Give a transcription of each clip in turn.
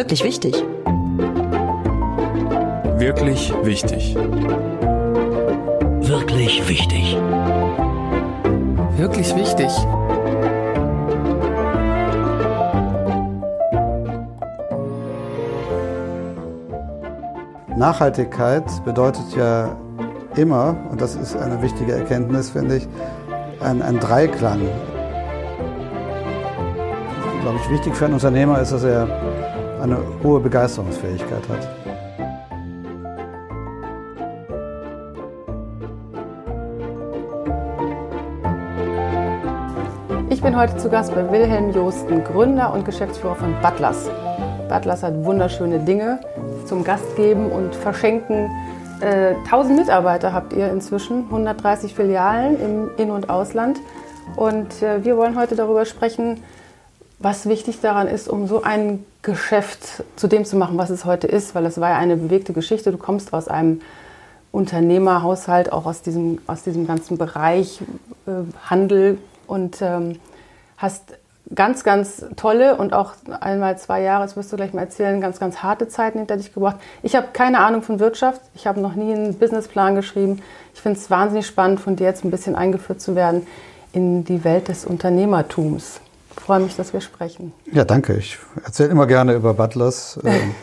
Wirklich wichtig. Wirklich wichtig. Wirklich wichtig. Wirklich wichtig. Nachhaltigkeit bedeutet ja immer, und das ist eine wichtige Erkenntnis, finde ich, ein, ein Dreiklang. Glaube ich, wichtig für einen Unternehmer ist, dass er eine hohe Begeisterungsfähigkeit hat. Ich bin heute zu Gast bei Wilhelm Josten, Gründer und Geschäftsführer von Butlers. Butlers hat wunderschöne Dinge zum Gast geben und verschenken. Äh, 1000 Mitarbeiter habt ihr inzwischen, 130 Filialen im In- und Ausland. Und äh, wir wollen heute darüber sprechen, was wichtig daran ist, um so ein Geschäft zu dem zu machen, was es heute ist, weil es war ja eine bewegte Geschichte. Du kommst aus einem Unternehmerhaushalt, auch aus diesem, aus diesem ganzen Bereich äh, Handel und ähm, hast ganz, ganz tolle und auch einmal zwei Jahre, das wirst du gleich mal erzählen, ganz, ganz harte Zeiten hinter dich gebracht. Ich habe keine Ahnung von Wirtschaft, ich habe noch nie einen Businessplan geschrieben. Ich finde es wahnsinnig spannend, von dir jetzt ein bisschen eingeführt zu werden in die Welt des Unternehmertums. Ich freue mich, dass wir sprechen. Ja, danke. Ich erzähle immer gerne über Butlers. Ähm,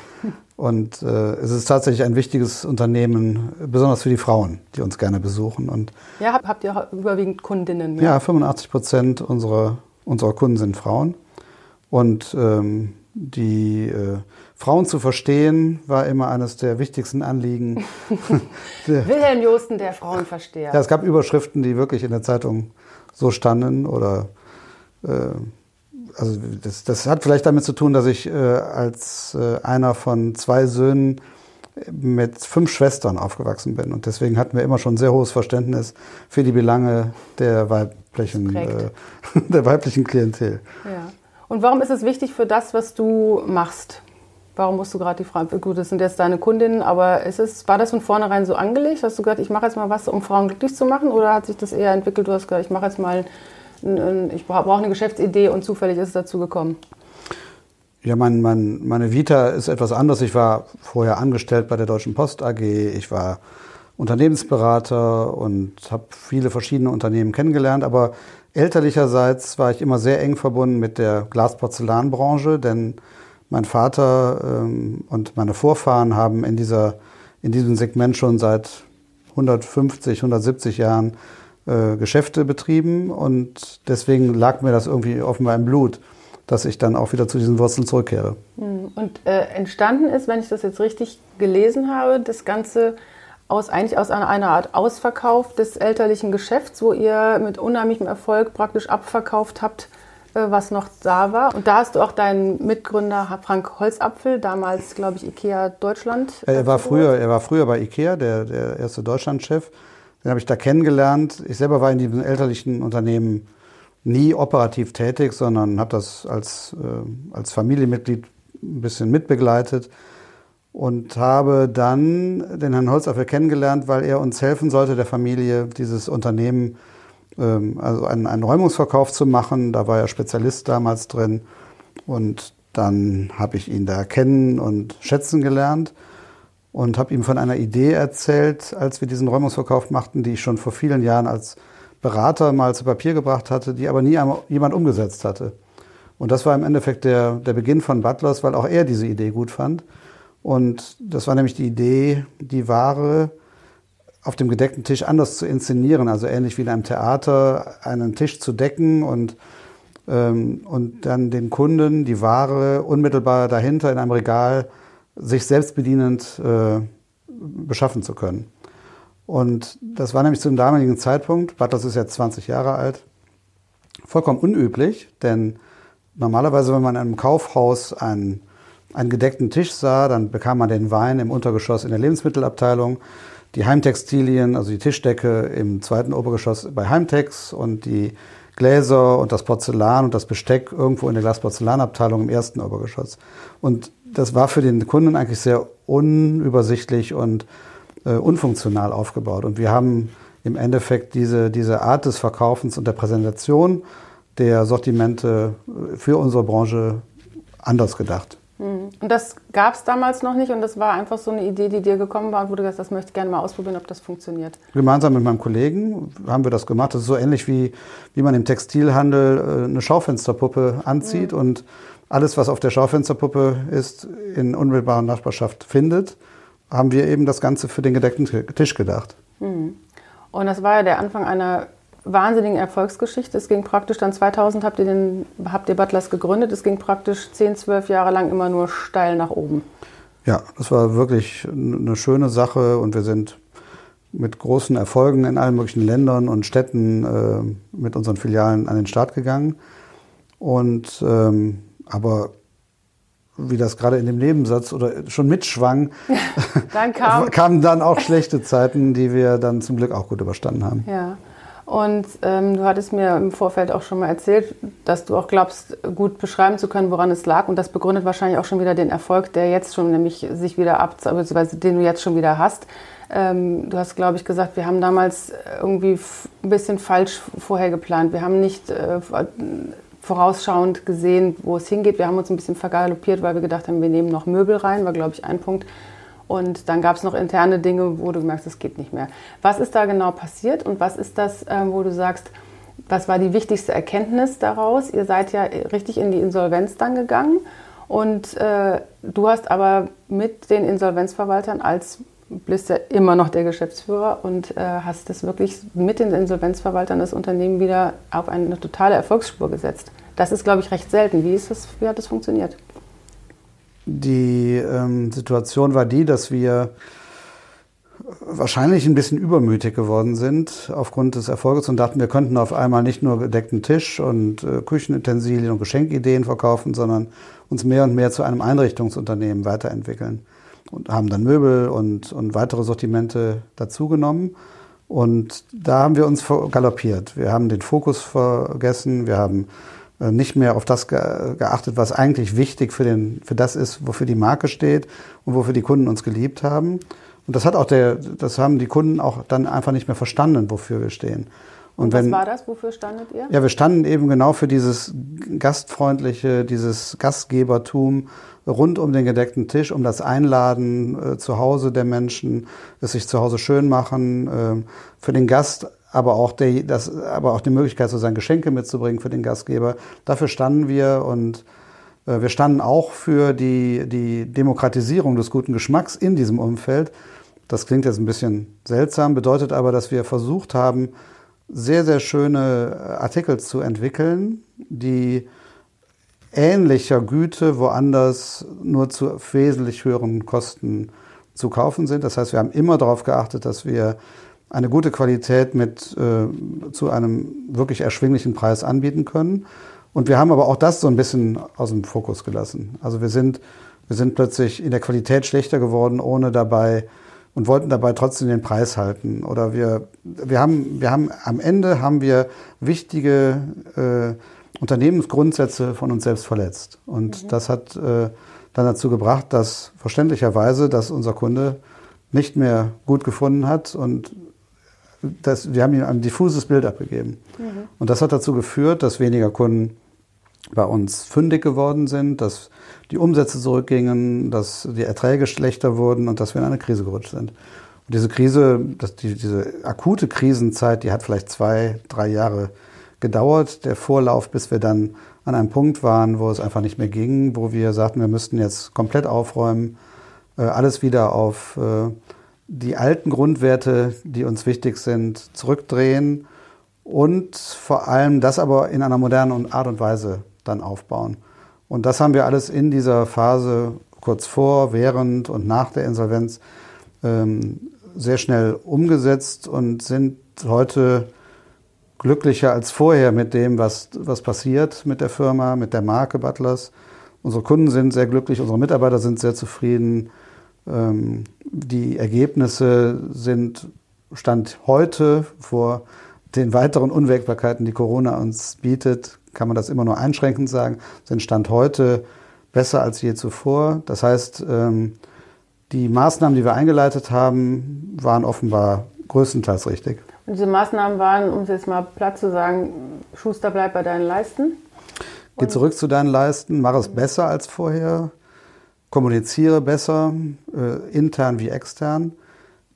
und äh, es ist tatsächlich ein wichtiges Unternehmen, besonders für die Frauen, die uns gerne besuchen. Und ja, habt, habt ihr überwiegend Kundinnen? Ja, ja 85 Prozent unserer Unserer Kunden sind Frauen. Und ähm, die äh, Frauen zu verstehen, war immer eines der wichtigsten Anliegen. Wilhelm Josten, der Frauenversteher. Ja, es gab Überschriften, die wirklich in der Zeitung so standen. Oder äh, also das, das hat vielleicht damit zu tun, dass ich äh, als äh, einer von zwei Söhnen mit fünf Schwestern aufgewachsen bin. Und deswegen hatten wir immer schon sehr hohes Verständnis für die Belange der weiblichen, äh, der weiblichen Klientel. Ja. Und warum ist es wichtig für das, was du machst? Warum musst du gerade die Frauen, gut, das sind jetzt deine Kundinnen, aber ist es, war das von vornherein so angelegt? Hast du gesagt, ich mache jetzt mal was, um Frauen glücklich zu machen? Oder hat sich das eher entwickelt, du hast gesagt, ich mache jetzt mal, ich brauche eine Geschäftsidee und zufällig ist es dazu gekommen? Ja, mein, mein, meine Vita ist etwas anders. Ich war vorher angestellt bei der Deutschen Post AG. Ich war Unternehmensberater und habe viele verschiedene Unternehmen kennengelernt. Aber elterlicherseits war ich immer sehr eng verbunden mit der Glasporzellanbranche, denn mein Vater ähm, und meine Vorfahren haben in, dieser, in diesem Segment schon seit 150, 170 Jahren äh, Geschäfte betrieben und deswegen lag mir das irgendwie offenbar im Blut dass ich dann auch wieder zu diesen Wurzeln zurückkehre. Hm. Und äh, entstanden ist, wenn ich das jetzt richtig gelesen habe, das Ganze aus eigentlich aus einer, einer Art Ausverkauf des elterlichen Geschäfts, wo ihr mit unheimlichem Erfolg praktisch abverkauft habt, äh, was noch da war. Und da hast du auch deinen Mitgründer Frank Holzapfel, damals glaube ich Ikea Deutschland. Er war früher, er war früher bei Ikea, der, der erste Deutschlandchef. Den habe ich da kennengelernt. Ich selber war in diesem elterlichen Unternehmen nie operativ tätig, sondern habe das als, äh, als Familienmitglied ein bisschen mitbegleitet und habe dann den Herrn Holzapfel kennengelernt, weil er uns helfen sollte, der Familie dieses Unternehmen, ähm, also einen, einen Räumungsverkauf zu machen. Da war er Spezialist damals drin und dann habe ich ihn da kennen und schätzen gelernt und habe ihm von einer Idee erzählt, als wir diesen Räumungsverkauf machten, die ich schon vor vielen Jahren als Berater mal zu Papier gebracht hatte, die aber nie jemand umgesetzt hatte. Und das war im Endeffekt der, der Beginn von Butlers, weil auch er diese Idee gut fand. Und das war nämlich die Idee, die Ware auf dem gedeckten Tisch anders zu inszenieren, also ähnlich wie in einem Theater, einen Tisch zu decken und, ähm, und dann den Kunden die Ware unmittelbar dahinter in einem Regal sich selbstbedienend äh, beschaffen zu können. Und das war nämlich zum damaligen Zeitpunkt, Butlers ist jetzt 20 Jahre alt, vollkommen unüblich, denn normalerweise, wenn man in einem Kaufhaus einen, einen gedeckten Tisch sah, dann bekam man den Wein im Untergeschoss in der Lebensmittelabteilung, die Heimtextilien, also die Tischdecke im zweiten Obergeschoss bei Heimtex und die Gläser und das Porzellan und das Besteck irgendwo in der Glasporzellanabteilung im ersten Obergeschoss. Und das war für den Kunden eigentlich sehr unübersichtlich und äh, unfunktional aufgebaut. Und wir haben im Endeffekt diese, diese Art des Verkaufens und der Präsentation der Sortimente äh, für unsere Branche anders gedacht. Mhm. Und das gab es damals noch nicht und das war einfach so eine Idee, die dir gekommen war und wo du gesagt hast, das möchte ich gerne mal ausprobieren, ob das funktioniert. Gemeinsam mit meinem Kollegen haben wir das gemacht. Das ist so ähnlich wie, wie man im Textilhandel äh, eine Schaufensterpuppe anzieht mhm. und alles, was auf der Schaufensterpuppe ist, in unmittelbarer Nachbarschaft findet, haben wir eben das Ganze für den gedeckten Tisch gedacht. Mhm. Und das war ja der Anfang einer wahnsinnigen Erfolgsgeschichte. Es ging praktisch dann 2000 habt ihr, den, habt ihr Butlers gegründet. Es ging praktisch 10, 12 Jahre lang immer nur steil nach oben. Ja, das war wirklich eine schöne Sache und wir sind mit großen Erfolgen in allen möglichen Ländern und Städten äh, mit unseren Filialen an den Start gegangen. Und ähm, aber wie das gerade in dem Nebensatz oder schon mitschwang, dann kam kamen dann auch schlechte Zeiten, die wir dann zum Glück auch gut überstanden haben. Ja. Und ähm, du hattest mir im Vorfeld auch schon mal erzählt, dass du auch glaubst, gut beschreiben zu können, woran es lag. Und das begründet wahrscheinlich auch schon wieder den Erfolg, der jetzt schon nämlich sich wieder ab, beziehungsweise den du jetzt schon wieder hast. Ähm, du hast, glaube ich, gesagt, wir haben damals irgendwie ein bisschen falsch vorher geplant. Wir haben nicht äh, vorausschauend gesehen, wo es hingeht. Wir haben uns ein bisschen vergaloppiert, weil wir gedacht haben, wir nehmen noch Möbel rein, war, glaube ich, ein Punkt. Und dann gab es noch interne Dinge, wo du merkst, es geht nicht mehr. Was ist da genau passiert und was ist das, ähm, wo du sagst, was war die wichtigste Erkenntnis daraus? Ihr seid ja richtig in die Insolvenz dann gegangen und äh, du hast aber mit den Insolvenzverwaltern als bist ja immer noch der Geschäftsführer und äh, hast das wirklich mit den Insolvenzverwaltern das Unternehmen wieder auf eine totale Erfolgsspur gesetzt. Das ist, glaube ich, recht selten. Wie, ist das, wie hat das funktioniert? Die ähm, Situation war die, dass wir wahrscheinlich ein bisschen übermütig geworden sind aufgrund des Erfolges und dachten, wir könnten auf einmal nicht nur gedeckten Tisch und äh, Küchenutensilien und Geschenkideen verkaufen, sondern uns mehr und mehr zu einem Einrichtungsunternehmen weiterentwickeln und haben dann Möbel und, und weitere Sortimente dazugenommen. Und da haben wir uns galoppiert. Wir haben den Fokus vergessen, wir haben äh, nicht mehr auf das geachtet, was eigentlich wichtig für, den, für das ist, wofür die Marke steht und wofür die Kunden uns geliebt haben. Und das hat auch der, das haben die Kunden auch dann einfach nicht mehr verstanden, wofür wir stehen. Und, und was wenn, war das? Wofür standet ihr? Ja, wir standen eben genau für dieses gastfreundliche, dieses Gastgebertum rund um den gedeckten Tisch, um das Einladen äh, zu Hause der Menschen, es sich zu Hause schön machen, äh, für den Gast aber auch, der, das, aber auch die Möglichkeit, so seine Geschenke mitzubringen für den Gastgeber. Dafür standen wir und äh, wir standen auch für die, die Demokratisierung des guten Geschmacks in diesem Umfeld. Das klingt jetzt ein bisschen seltsam, bedeutet aber, dass wir versucht haben, sehr, sehr schöne Artikel zu entwickeln, die ähnlicher Güte woanders nur zu wesentlich höheren Kosten zu kaufen sind. Das heißt, wir haben immer darauf geachtet, dass wir eine gute Qualität mit äh, zu einem wirklich erschwinglichen Preis anbieten können. Und wir haben aber auch das so ein bisschen aus dem Fokus gelassen. Also wir sind, wir sind plötzlich in der Qualität schlechter geworden, ohne dabei und wollten dabei trotzdem den Preis halten. Oder wir, wir haben, wir haben am Ende haben wir wichtige äh, Unternehmensgrundsätze von uns selbst verletzt. Und mhm. das hat äh, dann dazu gebracht, dass verständlicherweise, dass unser Kunde nicht mehr gut gefunden hat und das, wir haben ihm ein diffuses Bild abgegeben. Mhm. Und das hat dazu geführt, dass weniger Kunden bei uns fündig geworden sind, dass die Umsätze zurückgingen, dass die Erträge schlechter wurden und dass wir in eine Krise gerutscht sind. Und diese Krise, das, die, diese akute Krisenzeit, die hat vielleicht zwei, drei Jahre gedauert. Der Vorlauf, bis wir dann an einem Punkt waren, wo es einfach nicht mehr ging, wo wir sagten, wir müssten jetzt komplett aufräumen, äh, alles wieder auf äh, die alten Grundwerte, die uns wichtig sind, zurückdrehen und vor allem das aber in einer modernen Art und Weise dann aufbauen. Und das haben wir alles in dieser Phase kurz vor, während und nach der Insolvenz ähm, sehr schnell umgesetzt und sind heute glücklicher als vorher mit dem, was, was passiert mit der Firma, mit der Marke Butlers. Unsere Kunden sind sehr glücklich, unsere Mitarbeiter sind sehr zufrieden. Ähm, die Ergebnisse sind Stand heute vor den weiteren Unwägbarkeiten, die Corona uns bietet, kann man das immer nur einschränkend sagen, sind Stand heute besser als je zuvor. Das heißt, ähm, die Maßnahmen, die wir eingeleitet haben, waren offenbar größtenteils richtig. Und diese Maßnahmen waren, um es jetzt mal platt zu sagen, Schuster bleibt bei deinen Leisten? Geh zurück zu deinen Leisten, mach es besser als vorher. kommuniziere besser, äh, intern wie extern,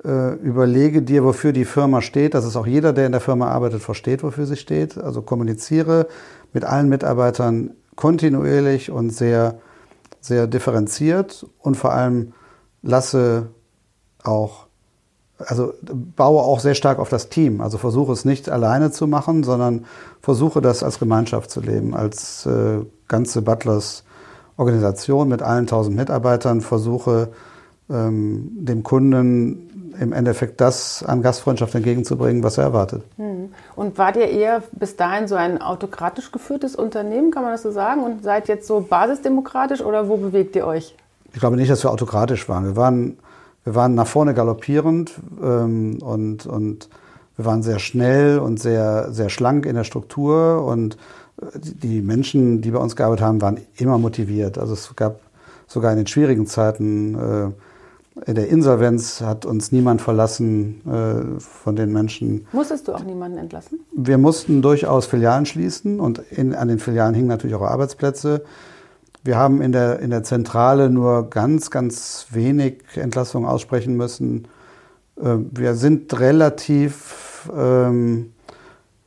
äh, überlege dir, wofür die Firma steht, dass es auch jeder, der in der Firma arbeitet, versteht, wofür sie steht. Also kommuniziere mit allen Mitarbeitern kontinuierlich und sehr, sehr differenziert und vor allem lasse auch, also baue auch sehr stark auf das Team. Also versuche es nicht alleine zu machen, sondern versuche das als Gemeinschaft zu leben, als äh, ganze Butlers Organisation mit allen tausend Mitarbeitern, versuche ähm, dem Kunden im Endeffekt das an Gastfreundschaft entgegenzubringen, was er erwartet. Hm. Und wart ihr eher bis dahin so ein autokratisch geführtes Unternehmen, kann man das so sagen? Und seid jetzt so basisdemokratisch oder wo bewegt ihr euch? Ich glaube nicht, dass wir autokratisch waren. Wir waren, wir waren nach vorne galoppierend ähm, und, und wir waren sehr schnell und sehr, sehr schlank in der Struktur und äh, die Menschen, die bei uns gearbeitet haben, waren immer motiviert. Also es gab sogar in den schwierigen Zeiten äh, in der Insolvenz hat uns niemand verlassen äh, von den Menschen. Musstest du auch niemanden entlassen? Wir mussten durchaus Filialen schließen und in, an den Filialen hingen natürlich auch Arbeitsplätze. Wir haben in der, in der Zentrale nur ganz, ganz wenig Entlassungen aussprechen müssen. Äh, wir sind relativ, ähm,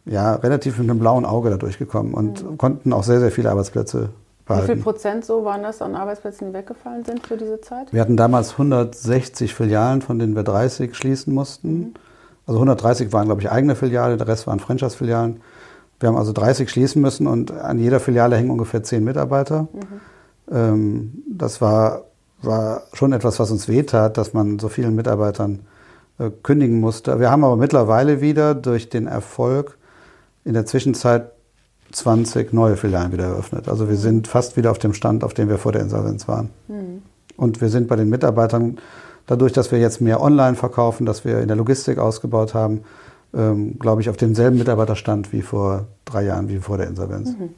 ja, relativ mit einem blauen Auge da durchgekommen und mhm. konnten auch sehr, sehr viele Arbeitsplätze behalten. Wie viel Prozent so waren das an Arbeitsplätzen, die weggefallen sind für diese Zeit? Wir hatten damals 160 Filialen, von denen wir 30 schließen mussten. Mhm. Also 130 waren, glaube ich, eigene Filiale, der Rest waren Franchise-Filialen. Wir haben also 30 schließen müssen und an jeder Filiale hängen ungefähr 10 Mitarbeiter. Mhm. Ähm, das war, war schon etwas, was uns wehtat, dass man so vielen Mitarbeitern äh, kündigen musste. Wir haben aber mittlerweile wieder durch den Erfolg in der Zwischenzeit 20 neue Filialen wieder eröffnet. Also wir sind fast wieder auf dem Stand, auf dem wir vor der Insolvenz waren. Mhm. Und wir sind bei den Mitarbeitern, dadurch, dass wir jetzt mehr online verkaufen, dass wir in der Logistik ausgebaut haben, ähm, glaube ich, auf demselben Mitarbeiterstand wie vor drei Jahren, wie vor der Insolvenz. Mhm.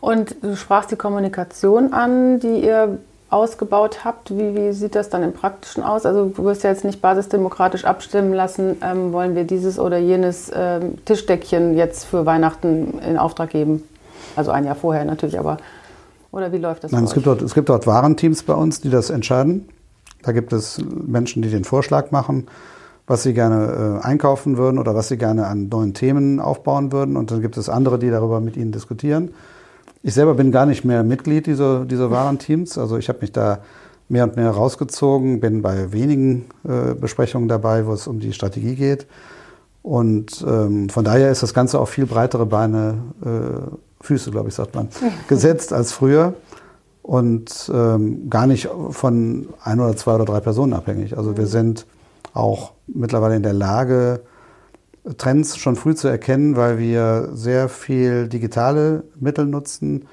Und du sprachst die Kommunikation an, die ihr ausgebaut habt. Wie, wie, sieht das dann im Praktischen aus? Also du wirst ja jetzt nicht basisdemokratisch abstimmen lassen, ähm, wollen wir dieses oder jenes ähm, Tischdeckchen jetzt für Weihnachten in Auftrag geben? Also ein Jahr vorher natürlich, aber oder wie läuft das? Nein, es gibt, dort, es gibt dort Warenteams bei uns, die das entscheiden. Da gibt es Menschen, die den Vorschlag machen, was sie gerne äh, einkaufen würden oder was sie gerne an neuen Themen aufbauen würden. Und dann gibt es andere, die darüber mit ihnen diskutieren. Ich selber bin gar nicht mehr Mitglied dieser, dieser Warenteams. Also ich habe mich da mehr und mehr rausgezogen, bin bei wenigen äh, Besprechungen dabei, wo es um die Strategie geht. Und ähm, von daher ist das Ganze auf viel breitere Beine, äh, Füße, glaube ich, sagt man, gesetzt als früher. Und ähm, gar nicht von ein oder zwei oder drei Personen abhängig. Also wir sind auch mittlerweile in der Lage, Trends schon früh zu erkennen, weil wir sehr viel digitale Mittel nutzen.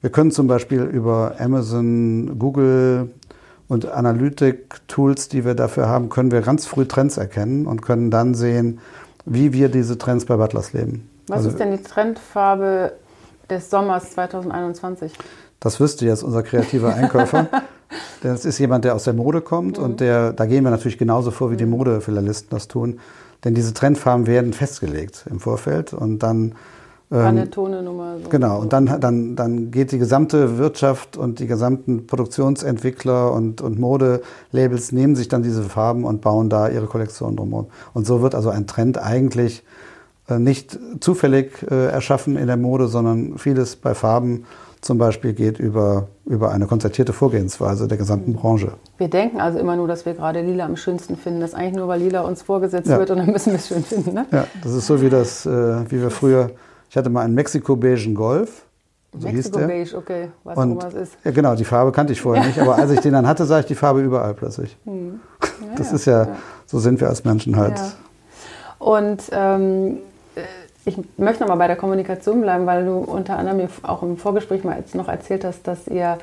Wir können zum Beispiel über Amazon, Google und Analytik-Tools, die wir dafür haben, können wir ganz früh Trends erkennen und können dann sehen, wie wir diese Trends bei Butlers leben. Was also, ist denn die Trendfarbe des Sommers 2021? Das wüsste jetzt unser kreativer Einkäufer. das ist jemand, der aus der Mode kommt mhm. und der, da gehen wir natürlich genauso vor, wie die mhm. Modefilialisten das tun. Denn diese Trendfarben werden festgelegt im Vorfeld und dann ähm, Nummer. So. Genau, und dann, dann, dann geht die gesamte Wirtschaft und die gesamten Produktionsentwickler und, und Modelabels nehmen sich dann diese Farben und bauen da ihre Kollektion drumherum. Und so wird also ein Trend eigentlich äh, nicht zufällig äh, erschaffen in der Mode, sondern vieles bei Farben zum Beispiel geht über, über eine konzertierte Vorgehensweise der gesamten Branche. Wir denken also immer nur, dass wir gerade Lila am schönsten finden. Das ist eigentlich nur, weil Lila uns vorgesetzt ja. wird und dann müssen wir es schön finden. Ne? Ja, das ist so wie das, äh, wie wir früher, ich hatte mal einen Mexiko-beigen Golf. So Mexiko-beige, okay, was und, was ist. Ja, genau, die Farbe kannte ich vorher nicht, aber als ich den dann hatte, sah ich die Farbe überall plötzlich. Hm. Ja, das ist ja, so sind wir als Menschen halt. Und ähm, ich möchte noch mal bei der Kommunikation bleiben, weil du unter anderem mir auch im Vorgespräch mal noch erzählt hast, dass ihr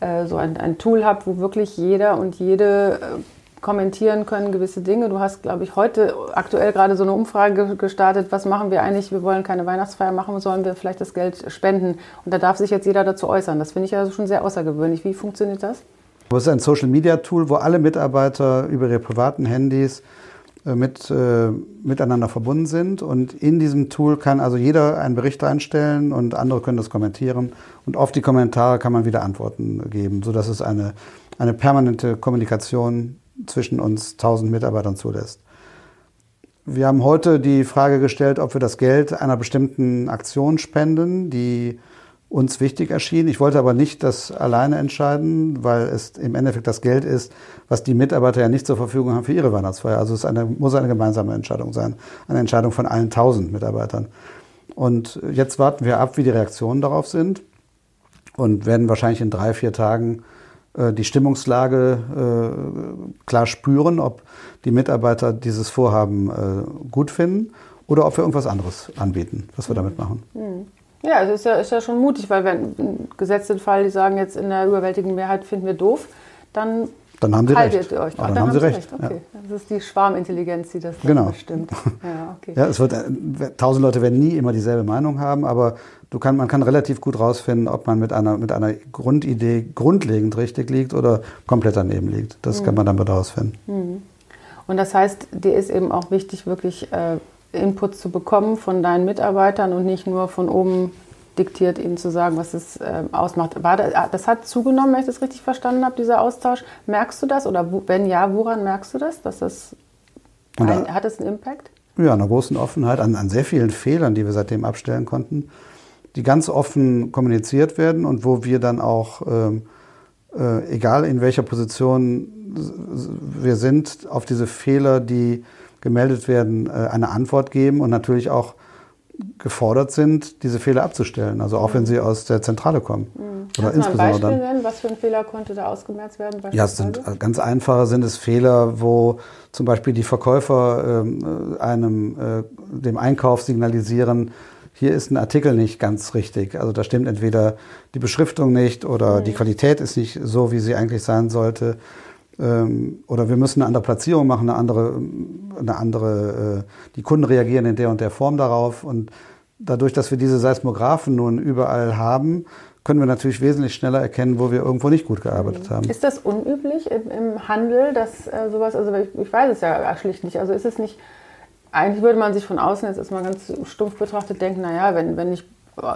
äh, so ein, ein, Tool habt, wo wirklich jeder und jede äh, kommentieren können gewisse Dinge. Du hast, glaube ich, heute aktuell gerade so eine Umfrage gestartet, was machen wir eigentlich? Wir wollen keine Weihnachtsfeier machen, sollen wir vielleicht das Geld spenden? Und da darf sich jetzt jeder dazu äußern. Das finde ich also schon sehr außergewöhnlich. Wie funktioniert das? Das ist ein Social-Media-Tool, wo alle Mitarbeiter über ihre privaten Handys mit, äh, miteinander verbunden sind. Und in diesem Tool kann also jeder einen Bericht einstellen und andere können das kommentieren. Und auf die Kommentare kann man wieder Antworten geben, sodass es eine, eine permanente Kommunikation zwischen uns 1000 Mitarbeitern zulässt. Wir haben heute die Frage gestellt, ob wir das Geld einer bestimmten Aktion spenden, die uns wichtig erschien. Ich wollte aber nicht das alleine entscheiden, weil es im Endeffekt das Geld ist, was die Mitarbeiter ja nicht zur Verfügung haben für ihre Weihnachtsfeier. Also es eine, muss eine gemeinsame Entscheidung sein, eine Entscheidung von allen tausend Mitarbeitern. Und jetzt warten wir ab, wie die Reaktionen darauf sind und werden wahrscheinlich in drei, vier Tagen äh, die Stimmungslage äh, klar spüren, ob die Mitarbeiter dieses Vorhaben äh, gut finden oder ob wir irgendwas anderes anbieten, was wir damit machen. Mhm. Ja, es ist ja, ist ja schon mutig, weil wenn gesetzt den Fall, die sagen jetzt in der überwältigenden Mehrheit finden wir doof, dann, dann haben sie recht. ihr euch. dann, dann, haben sie recht. recht. Okay. Ja. Das ist die Schwarmintelligenz, die das genau. bestimmt. Ja, okay. ja, es wird, äh, tausend Leute werden nie immer dieselbe Meinung haben, aber du kann, man kann relativ gut rausfinden, ob man mit einer, mit einer Grundidee grundlegend richtig liegt oder komplett daneben liegt. Das mhm. kann man dann daraus finden. Mhm. Und das heißt, dir ist eben auch wichtig, wirklich äh, Input zu bekommen von deinen Mitarbeitern und nicht nur von oben diktiert, ihnen zu sagen, was es äh, ausmacht. War das, ah, das, hat zugenommen, wenn ich das richtig verstanden habe, dieser Austausch. Merkst du das oder wenn ja, woran merkst du das? Dass das ein, hat es einen Impact? Ja, einer großen Offenheit, an, an, sehr vielen Fehlern, die wir seitdem abstellen konnten, die ganz offen kommuniziert werden und wo wir dann auch, ähm, äh, egal in welcher Position wir sind, auf diese Fehler, die gemeldet werden, äh, eine Antwort geben und natürlich auch gefordert sind, diese Fehler abzustellen. Also auch mhm. wenn sie aus der Zentrale kommen. Mhm. Oder Kannst insbesondere du ein Beispiel nennen? Was für ein Fehler konnte da ausgemerzt werden? Ja, es sind äh, ganz einfache sind es Fehler, wo zum Beispiel die Verkäufer ähm, einem äh, dem Einkauf signalisieren, hier ist ein Artikel nicht ganz richtig. Also da stimmt entweder die Beschriftung nicht oder mhm. die Qualität ist nicht so, wie sie eigentlich sein sollte. Ähm, oder wir müssen eine andere Platzierung machen, eine andere, eine andere, äh, die Kunden reagieren in der und der Form darauf. Und dadurch, dass wir diese Seismographen nun überall haben, können wir natürlich wesentlich schneller erkennen, wo wir irgendwo nicht gut gearbeitet haben. Ist das unüblich im, im Handel, dass äh, sowas, also ich, ich, weiß es ja schlicht nicht, also ist es nicht, eigentlich würde man sich von außen jetzt erstmal ganz stumpf betrachtet denken, naja, wenn, wenn ich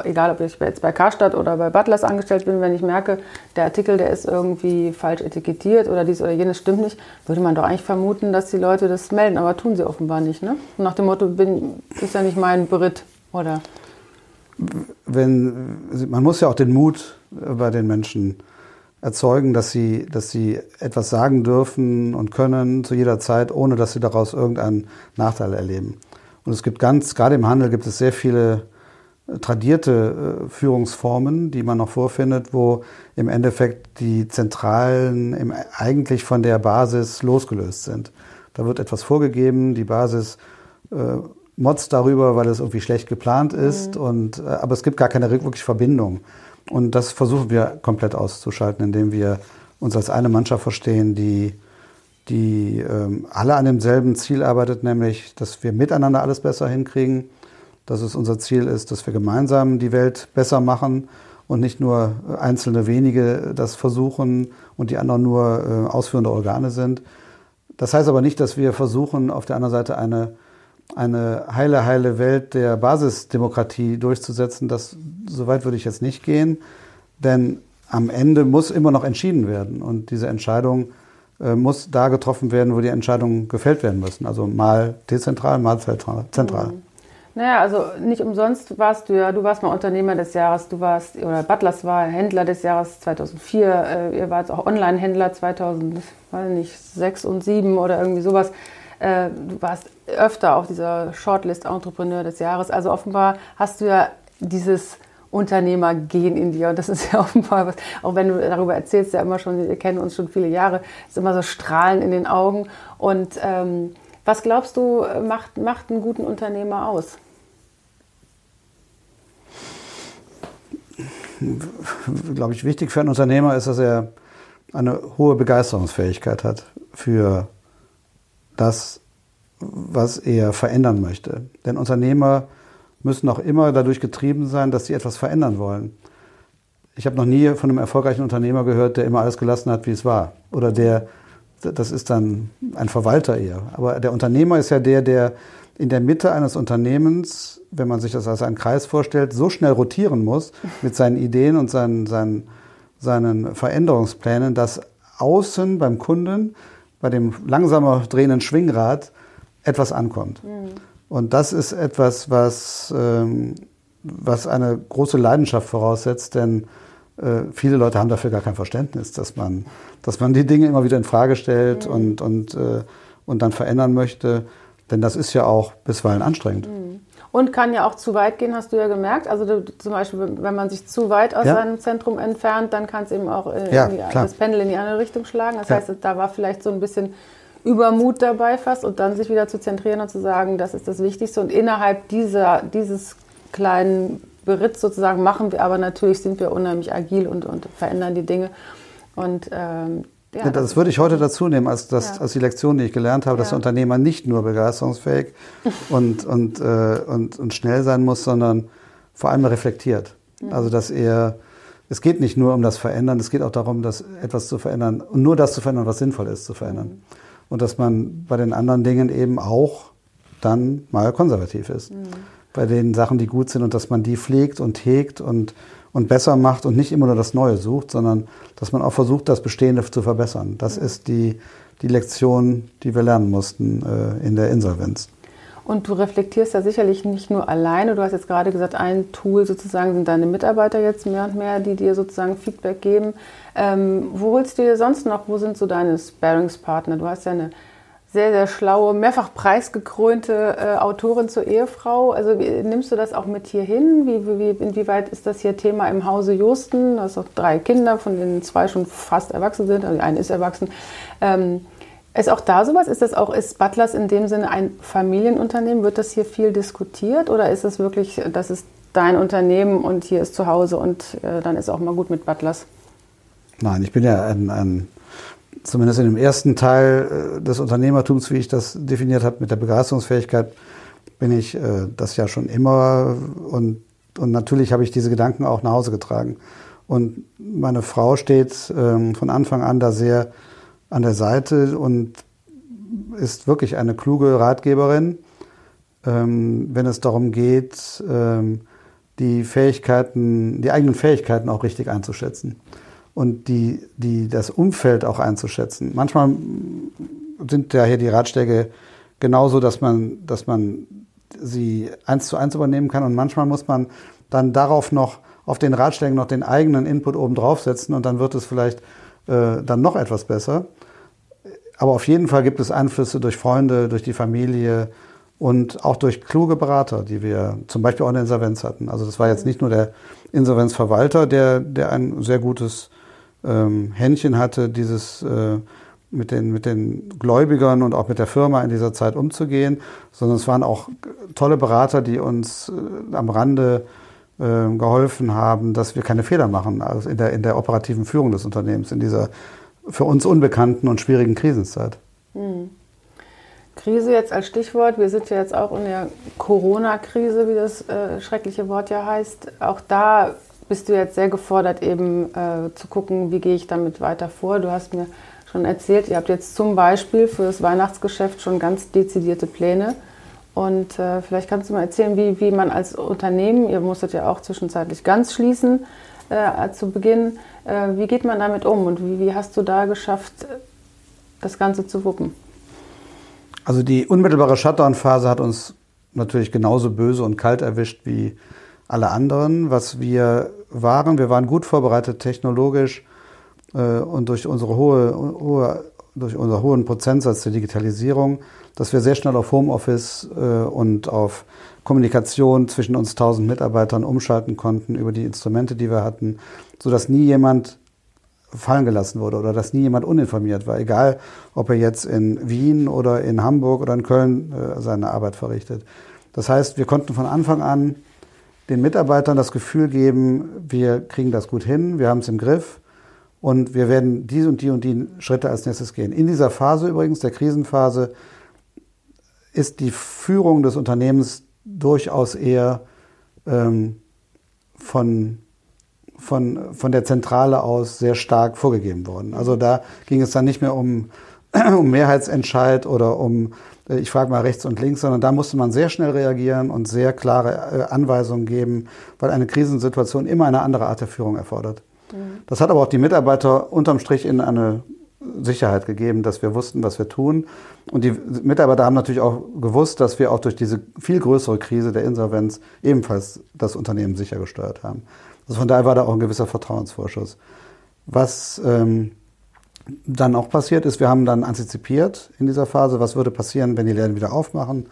egal ob ich jetzt bei Karstadt oder bei Butlers angestellt bin, wenn ich merke, der Artikel, der ist irgendwie falsch etikettiert oder dies oder jenes stimmt nicht, würde man doch eigentlich vermuten, dass die Leute das melden, aber tun sie offenbar nicht. Ne? nach dem Motto, bin, ist ja nicht mein Brit, oder? Wenn, man muss ja auch den Mut bei den Menschen erzeugen, dass sie, dass sie etwas sagen dürfen und können zu jeder Zeit, ohne dass sie daraus irgendeinen Nachteil erleben. Und es gibt ganz, gerade im Handel gibt es sehr viele tradierte äh, Führungsformen, die man noch vorfindet, wo im Endeffekt die Zentralen eigentlich von der Basis losgelöst sind. Da wird etwas vorgegeben, die Basis äh, motzt darüber, weil es irgendwie schlecht geplant ist, mhm. und, äh, aber es gibt gar keine wirklich Verbindung. Und das versuchen wir komplett auszuschalten, indem wir uns als eine Mannschaft verstehen, die, die ähm, alle an demselben Ziel arbeitet, nämlich, dass wir miteinander alles besser hinkriegen dass es unser Ziel ist, dass wir gemeinsam die Welt besser machen und nicht nur einzelne wenige das versuchen und die anderen nur äh, ausführende Organe sind. Das heißt aber nicht, dass wir versuchen, auf der anderen Seite eine, eine heile, heile Welt der Basisdemokratie durchzusetzen. Das, so weit würde ich jetzt nicht gehen, denn am Ende muss immer noch entschieden werden und diese Entscheidung äh, muss da getroffen werden, wo die Entscheidungen gefällt werden müssen. Also mal dezentral, mal zentral. Mhm. Naja, also nicht umsonst warst du ja, du warst mal Unternehmer des Jahres, du warst, oder Butlers war Händler des Jahres 2004, äh, ihr wart auch Online-Händler 2006 und 2007 oder irgendwie sowas. Äh, du warst öfter auf dieser Shortlist Entrepreneur des Jahres. Also offenbar hast du ja dieses Unternehmergehen in dir. Und das ist ja offenbar was, auch wenn du darüber erzählst, ja immer schon, wir kennen uns schon viele Jahre, ist immer so Strahlen in den Augen. Und ähm, was glaubst du, macht, macht einen guten Unternehmer aus? Glaube ich, wichtig für einen Unternehmer ist, dass er eine hohe Begeisterungsfähigkeit hat für das, was er verändern möchte. Denn Unternehmer müssen auch immer dadurch getrieben sein, dass sie etwas verändern wollen. Ich habe noch nie von einem erfolgreichen Unternehmer gehört, der immer alles gelassen hat, wie es war. Oder der das ist dann ein Verwalter eher. Aber der Unternehmer ist ja der, der in der Mitte eines Unternehmens, wenn man sich das als einen Kreis vorstellt, so schnell rotieren muss mit seinen Ideen und seinen, seinen, seinen Veränderungsplänen, dass außen beim Kunden, bei dem langsamer drehenden Schwingrad, etwas ankommt. Mhm. Und das ist etwas, was, ähm, was eine große Leidenschaft voraussetzt, denn äh, viele Leute haben dafür gar kein Verständnis, dass man, dass man die Dinge immer wieder in Frage stellt mhm. und, und, äh, und dann verändern möchte. Denn das ist ja auch bisweilen anstrengend. Mhm. Und kann ja auch zu weit gehen, hast du ja gemerkt. Also du, zum Beispiel, wenn man sich zu weit aus ja. seinem Zentrum entfernt, dann kann es eben auch äh, ja, die, das Pendel in die andere Richtung schlagen. Das ja. heißt, da war vielleicht so ein bisschen Übermut dabei fast und dann sich wieder zu zentrieren und zu sagen, das ist das Wichtigste. Und innerhalb dieser, dieses kleinen Beritz sozusagen machen wir, aber natürlich sind wir unheimlich agil und, und verändern die Dinge. Und ähm, ja, das, das würde ich heute dazu nehmen, als, das, ja. als die Lektion, die ich gelernt habe, ja. dass der Unternehmer nicht nur begeisterungsfähig und, und, äh, und, und schnell sein muss, sondern vor allem reflektiert. Also, dass er, es geht nicht nur um das Verändern, es geht auch darum, dass etwas zu verändern und nur das zu verändern, was sinnvoll ist, zu verändern. Mhm. Und dass man bei den anderen Dingen eben auch dann mal konservativ ist. Mhm. Bei den Sachen, die gut sind und dass man die pflegt und hegt und und besser macht und nicht immer nur das Neue sucht, sondern dass man auch versucht, das Bestehende zu verbessern. Das ist die, die Lektion, die wir lernen mussten äh, in der Insolvenz. Und du reflektierst ja sicherlich nicht nur alleine. Du hast jetzt gerade gesagt, ein Tool sozusagen sind deine Mitarbeiter jetzt mehr und mehr, die dir sozusagen Feedback geben. Ähm, wo holst du dir sonst noch, wo sind so deine Sparingspartner? Du hast ja eine sehr, sehr schlaue, mehrfach preisgekrönte äh, Autorin zur Ehefrau. Also wie, nimmst du das auch mit hier hin? Wie, wie, inwieweit ist das hier Thema im Hause Justen? Du hast auch drei Kinder, von denen zwei schon fast erwachsen sind, also eine ist erwachsen. Ähm, ist auch da sowas? Ist das auch, ist Butlers in dem Sinne ein Familienunternehmen? Wird das hier viel diskutiert oder ist es wirklich, das ist dein Unternehmen und hier ist zu Hause und äh, dann ist auch mal gut mit Butlers? Nein, ich bin ja ein, ein zumindest in dem ersten Teil äh, des Unternehmertums, wie ich das definiert habe, mit der Begeisterungsfähigkeit, bin ich äh, das ja schon immer und, und natürlich habe ich diese Gedanken auch nach Hause getragen. Und meine Frau steht ähm, von Anfang an da sehr an der Seite und ist wirklich eine kluge Ratgeberin, ähm, wenn es darum geht, ähm, die Fähigkeiten, die eigenen Fähigkeiten auch richtig einzuschätzen und die, die, das Umfeld auch einzuschätzen. Manchmal sind ja hier die Ratschläge genauso, dass man, dass man sie eins zu eins übernehmen kann und manchmal muss man dann darauf noch, auf den Ratschlägen noch den eigenen Input oben draufsetzen und dann wird es vielleicht äh, dann noch etwas besser. Aber auf jeden Fall gibt es Einflüsse durch Freunde, durch die Familie und auch durch kluge Berater, die wir zum Beispiel auch in der Insolvenz hatten. Also das war jetzt nicht nur der Insolvenzverwalter, der, der ein sehr gutes ähm, Händchen hatte, dieses äh, mit den, mit den Gläubigern und auch mit der Firma in dieser Zeit umzugehen, sondern es waren auch tolle Berater, die uns äh, am Rande äh, geholfen haben, dass wir keine Fehler machen also in, der, in der operativen Führung des Unternehmens, in dieser für uns unbekannten und schwierigen Krisenzeit. Hm. Krise jetzt als Stichwort. Wir sind ja jetzt auch in der Corona-Krise, wie das äh, schreckliche Wort ja heißt. Auch da bist du jetzt sehr gefordert, eben äh, zu gucken, wie gehe ich damit weiter vor. Du hast mir schon erzählt, ihr habt jetzt zum Beispiel für das Weihnachtsgeschäft schon ganz dezidierte Pläne. Und äh, vielleicht kannst du mal erzählen, wie, wie man als Unternehmen, ihr musstet ja auch zwischenzeitlich ganz schließen äh, zu Beginn, äh, wie geht man damit um und wie, wie hast du da geschafft, das Ganze zu wuppen? Also die unmittelbare Shutdown-Phase hat uns natürlich genauso böse und kalt erwischt wie alle anderen. Was wir waren, wir waren gut vorbereitet technologisch äh, und durch unsere hohe, hohe durch unseren hohen Prozentsatz der Digitalisierung, dass wir sehr schnell auf Homeoffice äh, und auf Kommunikation zwischen uns 1000 Mitarbeitern umschalten konnten über die Instrumente, die wir hatten, sodass nie jemand fallen gelassen wurde oder dass nie jemand uninformiert war, egal ob er jetzt in Wien oder in Hamburg oder in Köln äh, seine Arbeit verrichtet. Das heißt, wir konnten von Anfang an den Mitarbeitern das Gefühl geben, wir kriegen das gut hin, wir haben es im Griff und wir werden diese und die und die Schritte als nächstes gehen. In dieser Phase übrigens, der Krisenphase, ist die Führung des Unternehmens durchaus eher ähm, von, von, von der Zentrale aus sehr stark vorgegeben worden. Also da ging es dann nicht mehr um um Mehrheitsentscheid oder um, ich frage mal rechts und links, sondern da musste man sehr schnell reagieren und sehr klare äh, Anweisungen geben, weil eine Krisensituation immer eine andere Art der Führung erfordert. Mhm. Das hat aber auch die Mitarbeiter unterm Strich in eine Sicherheit gegeben, dass wir wussten, was wir tun. Und die Mitarbeiter haben natürlich auch gewusst, dass wir auch durch diese viel größere Krise der Insolvenz ebenfalls das Unternehmen sicher gesteuert haben. Also von daher war da auch ein gewisser Vertrauensvorschuss. Was ähm, dann auch passiert ist, wir haben dann antizipiert in dieser Phase, was würde passieren, wenn die Läden wieder aufmachen.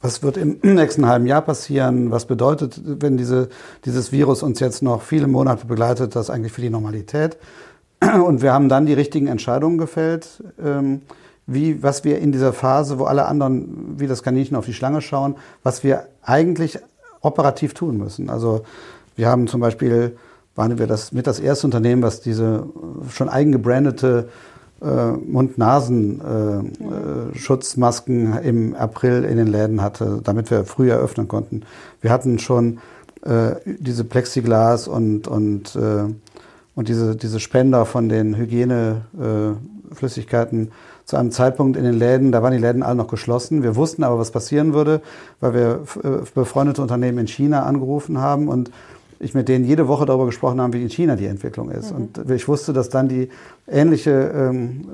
Was wird im nächsten halben Jahr passieren? Was bedeutet, wenn diese, dieses Virus uns jetzt noch viele Monate begleitet, das eigentlich für die Normalität? Und wir haben dann die richtigen Entscheidungen gefällt, ähm, wie, was wir in dieser Phase, wo alle anderen wie das Kaninchen auf die Schlange schauen, was wir eigentlich operativ tun müssen. Also wir haben zum Beispiel, waren wir das mit das erste Unternehmen, was diese schon eigengebrandete äh, Mund-Nasen-Schutzmasken äh, im April in den Läden hatte, damit wir früher öffnen konnten. Wir hatten schon äh, diese Plexiglas und, und äh, und diese, diese Spender von den Hygieneflüssigkeiten zu einem Zeitpunkt in den Läden, da waren die Läden alle noch geschlossen. Wir wussten aber, was passieren würde, weil wir äh, befreundete Unternehmen in China angerufen haben und ich mit denen jede Woche darüber gesprochen habe, wie in China die Entwicklung ist. Mhm. Und ich wusste, dass dann die ähnliche, ähm,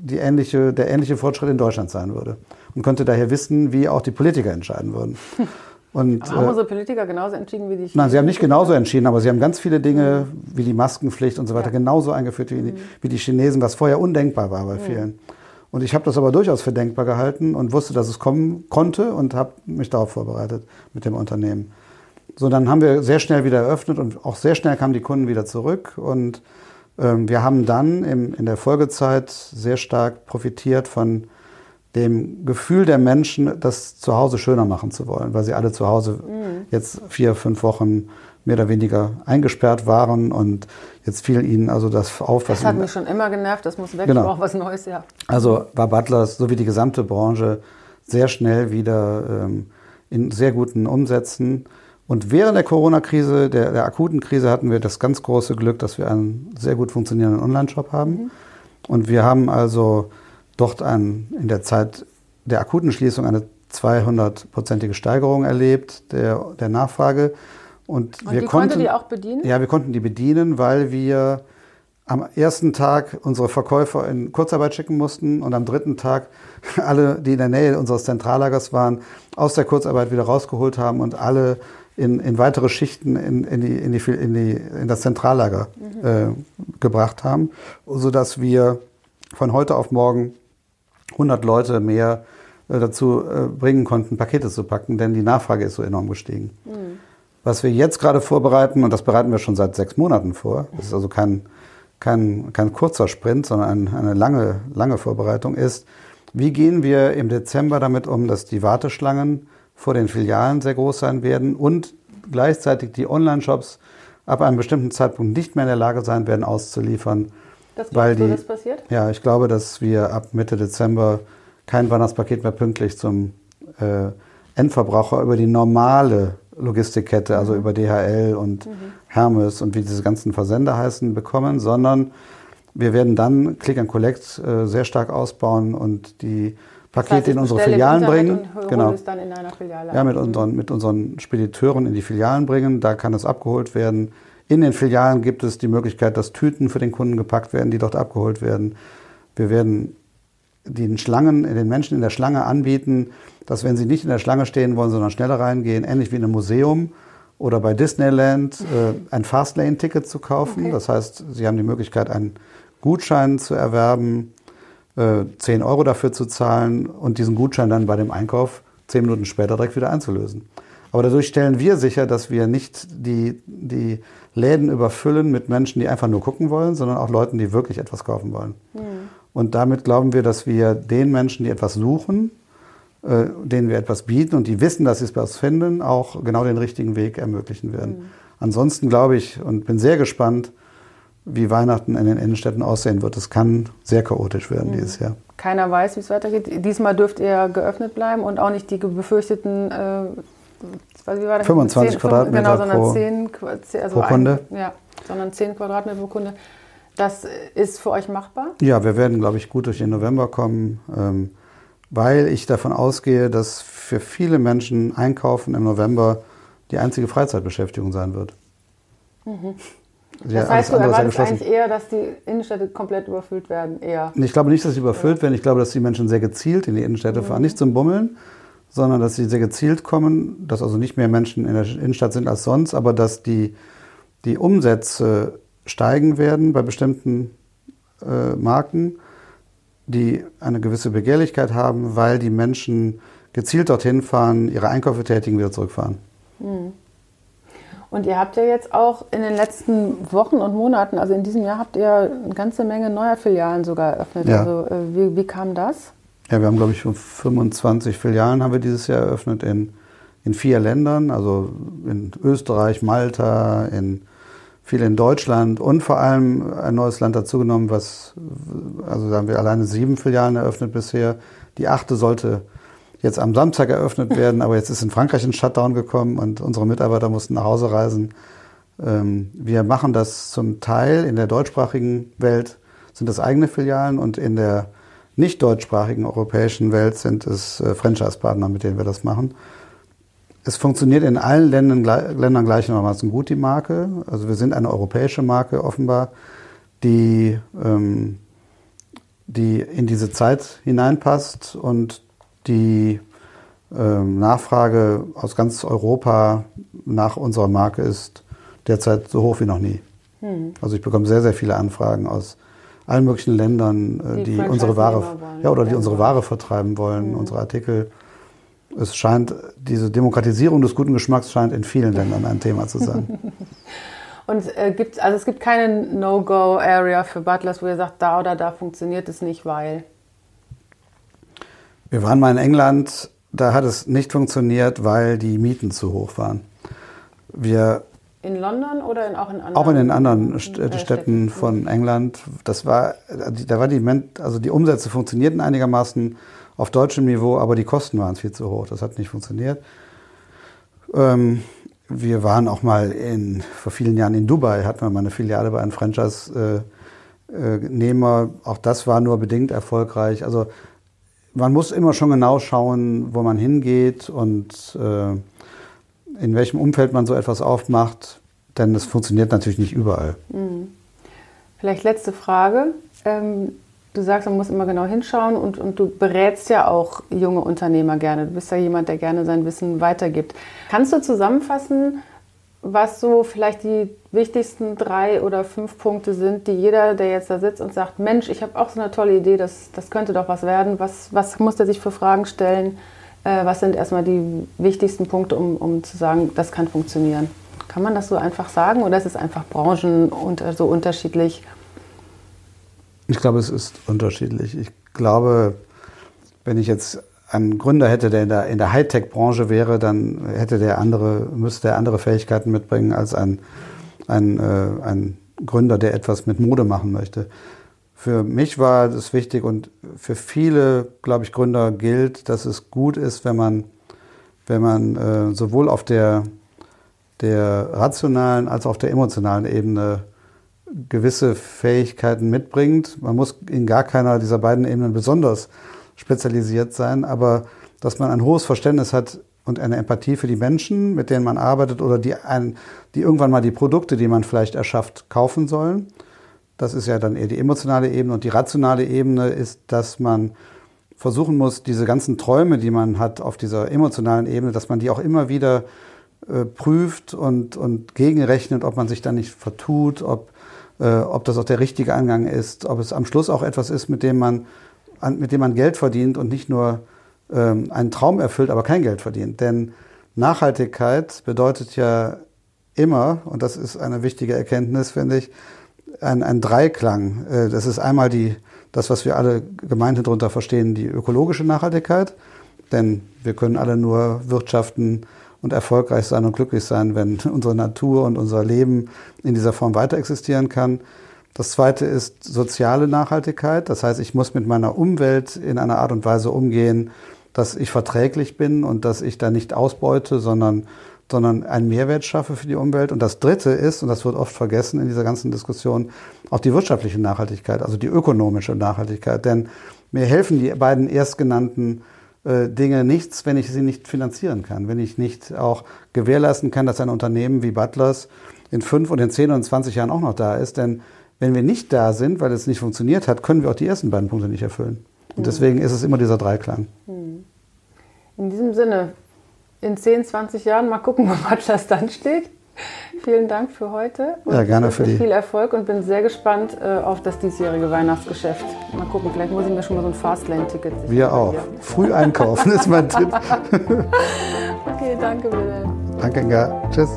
die ähnliche, der ähnliche Fortschritt in Deutschland sein würde. Und konnte daher wissen, wie auch die Politiker entscheiden würden. Und, aber haben äh, unsere Politiker genauso entschieden wie die Chinesen? Nein, sie haben nicht genauso entschieden, aber sie haben ganz viele Dinge mhm. wie die Maskenpflicht und so weiter ja. genauso eingeführt wie, mhm. wie, die Chinesen, was vorher undenkbar war bei mhm. vielen. Und ich habe das aber durchaus für denkbar gehalten und wusste, dass es kommen konnte und habe mich darauf vorbereitet mit dem Unternehmen. So, dann haben wir sehr schnell wieder eröffnet und auch sehr schnell kamen die Kunden wieder zurück und ähm, wir haben dann im, in der Folgezeit sehr stark profitiert von dem Gefühl der Menschen, das zu Hause schöner machen zu wollen, weil sie alle zu Hause mhm. jetzt vier, fünf Wochen mehr oder weniger eingesperrt waren und jetzt fiel ihnen also das auf. Was das hat mich schon immer genervt, das muss weg, genau. ich brauche was Neues, ja. Also war Butlers so wie die gesamte Branche sehr schnell wieder ähm, in sehr guten Umsätzen. Und während der Corona-Krise, der, der, akuten Krise, hatten wir das ganz große Glück, dass wir einen sehr gut funktionierenden Online-Shop haben. Mhm. Und wir haben also dort ein, in der Zeit der akuten Schließung eine 200-prozentige Steigerung erlebt der, der Nachfrage. Und, Und wir die konnten die auch bedienen? Ja, wir konnten die bedienen, weil wir am ersten Tag unsere Verkäufer in Kurzarbeit schicken mussten und am dritten Tag alle, die in der Nähe unseres Zentrallagers waren, aus der Kurzarbeit wieder rausgeholt haben und alle in, in weitere Schichten in, in, die, in, die, in, die, in das Zentrallager mhm. äh, gebracht haben, sodass wir von heute auf morgen 100 Leute mehr äh, dazu äh, bringen konnten, Pakete zu packen, denn die Nachfrage ist so enorm gestiegen. Mhm. Was wir jetzt gerade vorbereiten, und das bereiten wir schon seit sechs Monaten vor, das ist also kein, kein, kein kurzer Sprint, sondern ein, eine lange, lange Vorbereitung, ist, wie gehen wir im Dezember damit um, dass die Warteschlangen vor den Filialen sehr groß sein werden und gleichzeitig die Online-Shops ab einem bestimmten Zeitpunkt nicht mehr in der Lage sein werden, auszuliefern, das weil die, das passiert? Ja, ich glaube, dass wir ab Mitte Dezember kein Weihnachtspaket mehr pünktlich zum äh, Endverbraucher über die normale Logistikkette, also mhm. über DHL und mhm. Hermes und wie diese ganzen Versender heißen, bekommen, sondern wir werden dann Click and Collect äh, sehr stark ausbauen und die Pakete das heißt, in unsere Filialen bringen. genau. Es dann in einer Filiale ja, mit unseren, mit unseren Spediteuren in die Filialen bringen. Da kann es abgeholt werden. In den Filialen gibt es die Möglichkeit, dass Tüten für den Kunden gepackt werden, die dort abgeholt werden. Wir werden den Schlangen, den Menschen in der Schlange anbieten, dass wenn sie nicht in der Schlange stehen wollen, sondern schneller reingehen, ähnlich wie in einem Museum oder bei Disneyland, äh, ein Fastlane-Ticket zu kaufen. Okay. Das heißt, sie haben die Möglichkeit, einen Gutschein zu erwerben, äh, 10 Euro dafür zu zahlen und diesen Gutschein dann bei dem Einkauf zehn Minuten später direkt wieder einzulösen. Aber dadurch stellen wir sicher, dass wir nicht die, die Läden überfüllen mit Menschen, die einfach nur gucken wollen, sondern auch Leuten, die wirklich etwas kaufen wollen. Mhm. Und damit glauben wir, dass wir den Menschen, die etwas suchen, äh, denen wir etwas bieten und die wissen, dass sie es bei uns finden, auch genau den richtigen Weg ermöglichen werden. Mhm. Ansonsten glaube ich und bin sehr gespannt, wie Weihnachten in den Innenstädten aussehen wird. Es kann sehr chaotisch werden mhm. dieses Jahr. Keiner weiß, wie es weitergeht. Diesmal dürft ihr geöffnet bleiben und auch nicht die befürchteten äh, wie war das? 25 10, Quadratmeter genau, sondern pro, 10, also pro Kunde. Ein, ja, sondern 10 Quadratmeter pro Kunde. Das ist für euch machbar? Ja, wir werden, glaube ich, gut durch den November kommen, ähm, weil ich davon ausgehe, dass für viele Menschen Einkaufen im November die einzige Freizeitbeschäftigung sein wird. Mhm. Ja, das heißt, du erwartest eigentlich eher, dass die Innenstädte komplett überfüllt werden? Eher. Ich glaube nicht, dass sie überfüllt ja. werden. Ich glaube, dass die Menschen sehr gezielt in die Innenstädte mhm. fahren. Nicht zum Bummeln, sondern dass sie sehr gezielt kommen, dass also nicht mehr Menschen in der Innenstadt sind als sonst, aber dass die, die Umsätze steigen werden bei bestimmten äh, Marken, die eine gewisse Begehrlichkeit haben, weil die Menschen gezielt dorthin fahren, ihre Einkäufe tätigen, wieder zurückfahren. Mhm. Und ihr habt ja jetzt auch in den letzten Wochen und Monaten, also in diesem Jahr, habt ihr eine ganze Menge neuer Filialen sogar eröffnet. Ja. Also äh, wie, wie kam das? Ja, wir haben, glaube ich, 25 Filialen haben wir dieses Jahr eröffnet in, in vier Ländern, also in Österreich, Malta, in viel in Deutschland und vor allem ein neues Land dazugenommen, was, also da haben wir alleine sieben Filialen eröffnet bisher. Die achte sollte jetzt am Samstag eröffnet werden, aber jetzt ist in Frankreich ein Shutdown gekommen und unsere Mitarbeiter mussten nach Hause reisen. Ähm, wir machen das zum Teil in der deutschsprachigen Welt sind das eigene Filialen und in der nicht deutschsprachigen europäischen Welt sind es äh, Franchise-Partner, mit denen wir das machen. Es funktioniert in allen Ländern, Ländern gleichermaßen gut, die Marke. Also wir sind eine europäische Marke offenbar, die, ähm, die in diese Zeit hineinpasst und die ähm, Nachfrage aus ganz Europa nach unserer Marke ist derzeit so hoch wie noch nie. Hm. Also ich bekomme sehr, sehr viele Anfragen aus allen möglichen Ländern, äh, die, die unsere Ware, ja, oder die unsere Ware vertreiben wollen, hm. unsere Artikel. Es scheint, diese Demokratisierung des guten Geschmacks scheint in vielen Ländern ein Thema zu sein. Und äh, gibt, also es gibt keine No-Go-Area für Butlers, wo ihr sagt, da oder da funktioniert es nicht, weil. Wir waren mal in England, da hat es nicht funktioniert, weil die Mieten zu hoch waren. Wir in London oder in, auch in anderen? Auch in den anderen Städten, Städten von England. Das war, da war die, also die Umsätze funktionierten einigermaßen auf deutschem Niveau, aber die Kosten waren viel zu hoch. Das hat nicht funktioniert. Ähm, wir waren auch mal in, vor vielen Jahren in Dubai, hatten wir mal eine Filiale bei einem Franchise-Nehmer. Äh, auch das war nur bedingt erfolgreich. Also man muss immer schon genau schauen, wo man hingeht und äh, in welchem Umfeld man so etwas aufmacht, denn das funktioniert natürlich nicht überall. Mhm. Vielleicht letzte Frage. Ähm, du sagst, man muss immer genau hinschauen und, und du berätst ja auch junge Unternehmer gerne. Du bist ja jemand, der gerne sein Wissen weitergibt. Kannst du zusammenfassen, was so vielleicht die wichtigsten drei oder fünf Punkte sind, die jeder, der jetzt da sitzt und sagt, Mensch, ich habe auch so eine tolle Idee, das, das könnte doch was werden. Was, was muss der sich für Fragen stellen? Äh, was sind erstmal die wichtigsten Punkte, um, um zu sagen, das kann funktionieren? Kann man das so einfach sagen oder ist es einfach branchen und so unterschiedlich? Ich glaube, es ist unterschiedlich. Ich glaube, wenn ich jetzt einen Gründer hätte, der in der, in der Hightech-Branche wäre, dann hätte der andere, müsste er andere Fähigkeiten mitbringen als ein, ein, äh, ein Gründer, der etwas mit Mode machen möchte. Für mich war es wichtig und für viele, glaube ich, Gründer gilt, dass es gut ist, wenn man, wenn man äh, sowohl auf der, der rationalen als auch auf der emotionalen Ebene gewisse Fähigkeiten mitbringt. Man muss in gar keiner dieser beiden Ebenen besonders spezialisiert sein, aber dass man ein hohes Verständnis hat und eine Empathie für die Menschen, mit denen man arbeitet oder die, ein, die irgendwann mal die Produkte, die man vielleicht erschafft, kaufen sollen. Das ist ja dann eher die emotionale Ebene und die rationale Ebene ist, dass man versuchen muss, diese ganzen Träume, die man hat auf dieser emotionalen Ebene, dass man die auch immer wieder äh, prüft und, und gegenrechnet, ob man sich da nicht vertut, ob, äh, ob das auch der richtige Angang ist, ob es am Schluss auch etwas ist, mit dem man an, mit dem man Geld verdient und nicht nur ähm, einen Traum erfüllt, aber kein Geld verdient. Denn Nachhaltigkeit bedeutet ja immer, und das ist eine wichtige Erkenntnis, finde ich, ein, ein Dreiklang. Äh, das ist einmal die, das, was wir alle gemeint darunter verstehen, die ökologische Nachhaltigkeit. Denn wir können alle nur wirtschaften und erfolgreich sein und glücklich sein, wenn unsere Natur und unser Leben in dieser Form weiter existieren kann. Das zweite ist soziale Nachhaltigkeit. Das heißt, ich muss mit meiner Umwelt in einer Art und Weise umgehen, dass ich verträglich bin und dass ich da nicht ausbeute, sondern sondern einen Mehrwert schaffe für die Umwelt. Und das Dritte ist, und das wird oft vergessen in dieser ganzen Diskussion, auch die wirtschaftliche Nachhaltigkeit, also die ökonomische Nachhaltigkeit. Denn mir helfen die beiden erstgenannten äh, Dinge nichts, wenn ich sie nicht finanzieren kann, wenn ich nicht auch gewährleisten kann, dass ein Unternehmen wie Butlers in fünf und in zehn und zwanzig Jahren auch noch da ist. Denn wenn wir nicht da sind, weil es nicht funktioniert hat, können wir auch die ersten beiden Punkte nicht erfüllen. Und deswegen ist es immer dieser Dreiklang. Mhm. In diesem Sinne, in 10, 20 Jahren mal gucken, wo Butlers dann steht. Vielen Dank für heute. Und ja, gerne für die. Viel Erfolg und bin sehr gespannt äh, auf das diesjährige Weihnachtsgeschäft. Mal gucken, vielleicht muss ich mir schon mal so ein Fastlane-Ticket Wir auch. Früh einkaufen ist mein Tipp. okay, danke, Wilhelm. Danke, Inga. Tschüss.